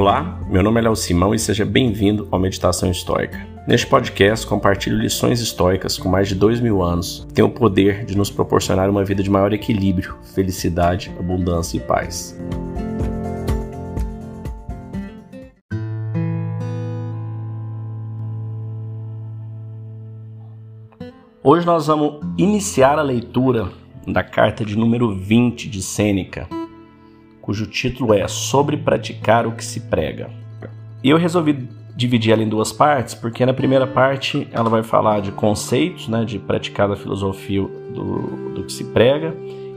Olá, meu nome é Léo Simão e seja bem-vindo ao Meditação Histórica. Neste podcast, compartilho lições históricas com mais de dois mil anos que têm o poder de nos proporcionar uma vida de maior equilíbrio, felicidade, abundância e paz. Hoje nós vamos iniciar a leitura da carta de número 20 de Sêneca, cujo título é Sobre praticar o que se prega. Eu resolvi dividir ela em duas partes, porque na primeira parte ela vai falar de conceitos, né, de praticar a filosofia do, do que se prega,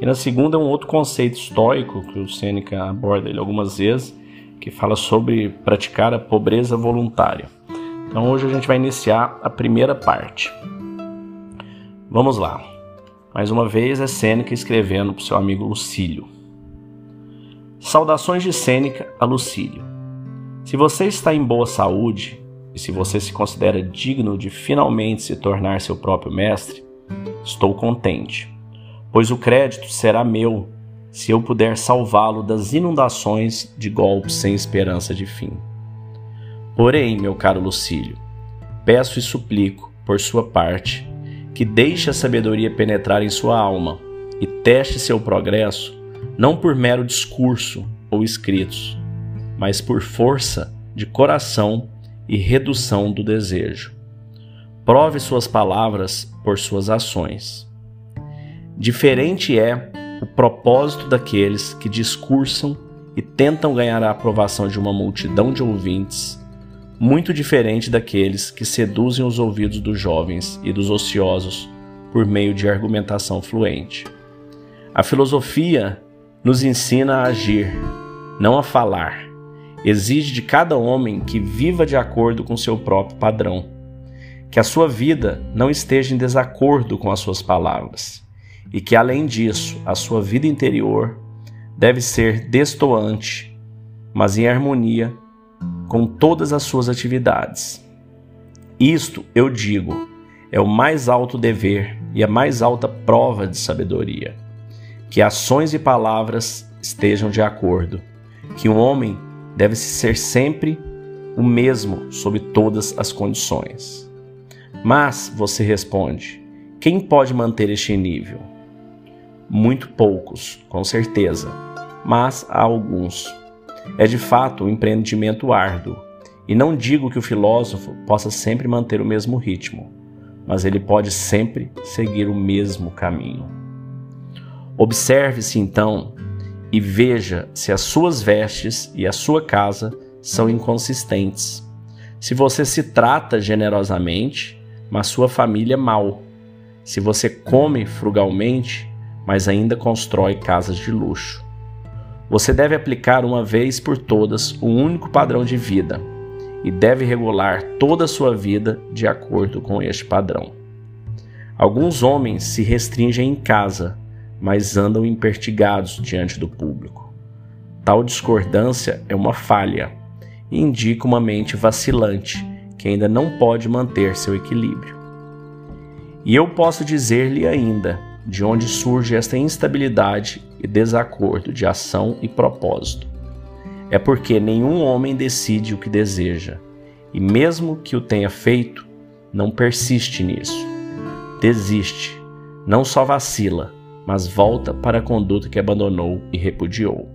e na segunda é um outro conceito estoico que o Sêneca aborda ele algumas vezes, que fala sobre praticar a pobreza voluntária. Então hoje a gente vai iniciar a primeira parte. Vamos lá. Mais uma vez é Sêneca escrevendo para o seu amigo Lucílio. Saudações de Sêneca a Lucílio. Se você está em boa saúde e se você se considera digno de finalmente se tornar seu próprio mestre, estou contente, pois o crédito será meu se eu puder salvá-lo das inundações de golpes sem esperança de fim. Porém, meu caro Lucílio, peço e suplico, por sua parte, que deixe a sabedoria penetrar em sua alma e teste seu progresso não por mero discurso ou escritos, mas por força de coração e redução do desejo. Prove suas palavras por suas ações. Diferente é o propósito daqueles que discursam e tentam ganhar a aprovação de uma multidão de ouvintes, muito diferente daqueles que seduzem os ouvidos dos jovens e dos ociosos por meio de argumentação fluente. A filosofia nos ensina a agir, não a falar. Exige de cada homem que viva de acordo com seu próprio padrão, que a sua vida não esteja em desacordo com as suas palavras, e que, além disso, a sua vida interior deve ser destoante, mas em harmonia com todas as suas atividades. Isto, eu digo, é o mais alto dever e a mais alta prova de sabedoria que ações e palavras estejam de acordo, que um homem deve ser sempre o mesmo sob todas as condições. Mas, você responde, quem pode manter este nível? Muito poucos, com certeza, mas há alguns. É de fato um empreendimento árduo, e não digo que o filósofo possa sempre manter o mesmo ritmo, mas ele pode sempre seguir o mesmo caminho. Observe-se então e veja se as suas vestes e a sua casa são inconsistentes. Se você se trata generosamente, mas sua família mal. Se você come frugalmente, mas ainda constrói casas de luxo. Você deve aplicar uma vez por todas o um único padrão de vida e deve regular toda a sua vida de acordo com este padrão. Alguns homens se restringem em casa mas andam impertigados diante do público. Tal discordância é uma falha e indica uma mente vacilante que ainda não pode manter seu equilíbrio. E eu posso dizer-lhe ainda de onde surge esta instabilidade e desacordo de ação e propósito. É porque nenhum homem decide o que deseja, e mesmo que o tenha feito, não persiste nisso. Desiste, não só vacila, mas volta para a conduta que abandonou e repudiou.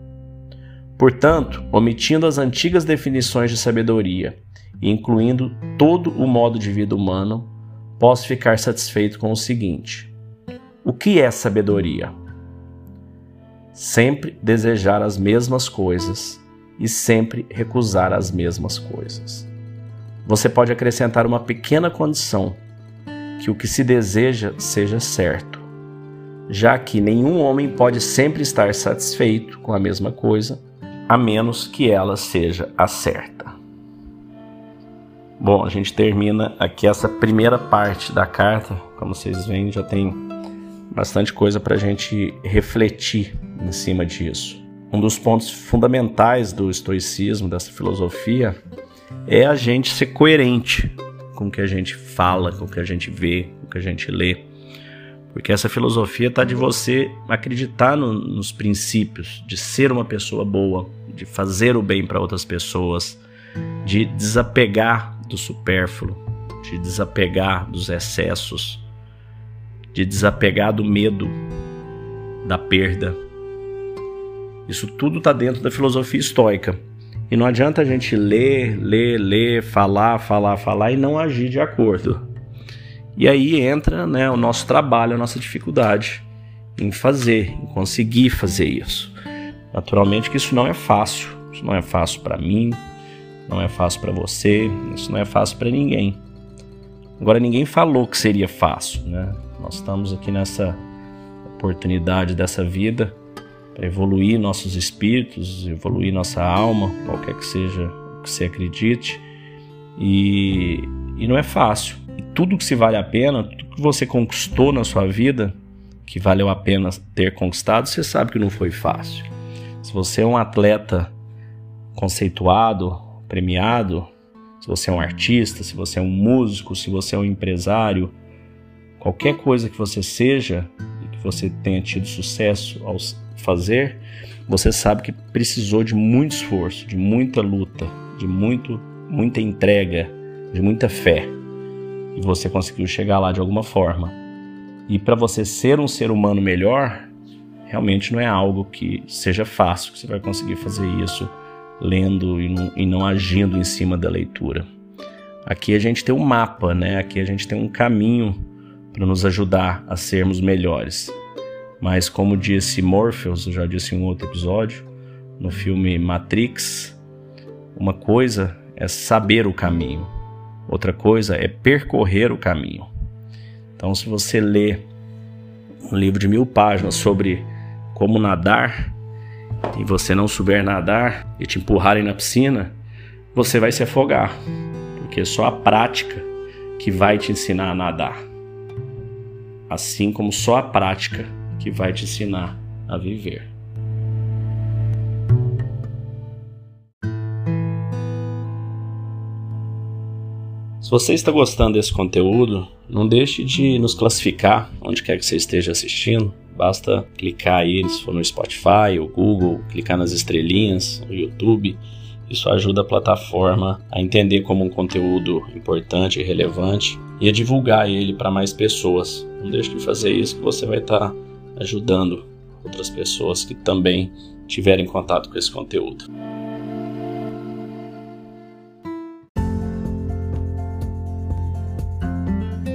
Portanto, omitindo as antigas definições de sabedoria e incluindo todo o modo de vida humano, posso ficar satisfeito com o seguinte: o que é sabedoria? Sempre desejar as mesmas coisas e sempre recusar as mesmas coisas. Você pode acrescentar uma pequena condição: que o que se deseja seja certo já que nenhum homem pode sempre estar satisfeito com a mesma coisa, a menos que ela seja a certa. Bom, a gente termina aqui essa primeira parte da carta. Como vocês veem, já tem bastante coisa para a gente refletir em cima disso. Um dos pontos fundamentais do estoicismo, dessa filosofia, é a gente ser coerente com o que a gente fala, com o que a gente vê, com o que a gente lê. Porque essa filosofia está de você acreditar no, nos princípios, de ser uma pessoa boa, de fazer o bem para outras pessoas, de desapegar do supérfluo, de desapegar dos excessos, de desapegar do medo, da perda. Isso tudo está dentro da filosofia estoica. E não adianta a gente ler, ler, ler, falar, falar, falar e não agir de acordo. E aí entra né, o nosso trabalho, a nossa dificuldade em fazer, em conseguir fazer isso. Naturalmente que isso não é fácil. Isso não é fácil para mim, não é fácil para você, isso não é fácil para ninguém. Agora ninguém falou que seria fácil, né? Nós estamos aqui nessa oportunidade dessa vida para evoluir nossos espíritos, evoluir nossa alma, qualquer que seja o que você acredite. E, e não é fácil. Tudo que se vale a pena, tudo que você conquistou na sua vida, que valeu a pena ter conquistado, você sabe que não foi fácil. Se você é um atleta conceituado, premiado, se você é um artista, se você é um músico, se você é um empresário, qualquer coisa que você seja e que você tenha tido sucesso ao fazer, você sabe que precisou de muito esforço, de muita luta, de muito, muita entrega, de muita fé. E você conseguiu chegar lá de alguma forma. E para você ser um ser humano melhor, realmente não é algo que seja fácil, que você vai conseguir fazer isso lendo e não, e não agindo em cima da leitura. Aqui a gente tem um mapa, né? Aqui a gente tem um caminho para nos ajudar a sermos melhores. Mas como disse Morpheus, eu já disse em um outro episódio, no filme Matrix, uma coisa é saber o caminho, outra coisa é percorrer o caminho. Então, se você lê um livro de mil páginas sobre como nadar e você não souber nadar e te empurrarem na piscina, você vai se afogar, porque é só a prática que vai te ensinar a nadar assim como só a prática que vai te ensinar a viver. Se você está gostando desse conteúdo, não deixe de nos classificar onde quer que você esteja assistindo. Basta clicar aí, se for no Spotify ou Google, clicar nas estrelinhas, no YouTube isso ajuda a plataforma a entender como um conteúdo importante e relevante e a divulgar ele para mais pessoas. Não deixe de fazer isso que você vai estar ajudando outras pessoas que também tiverem contato com esse conteúdo.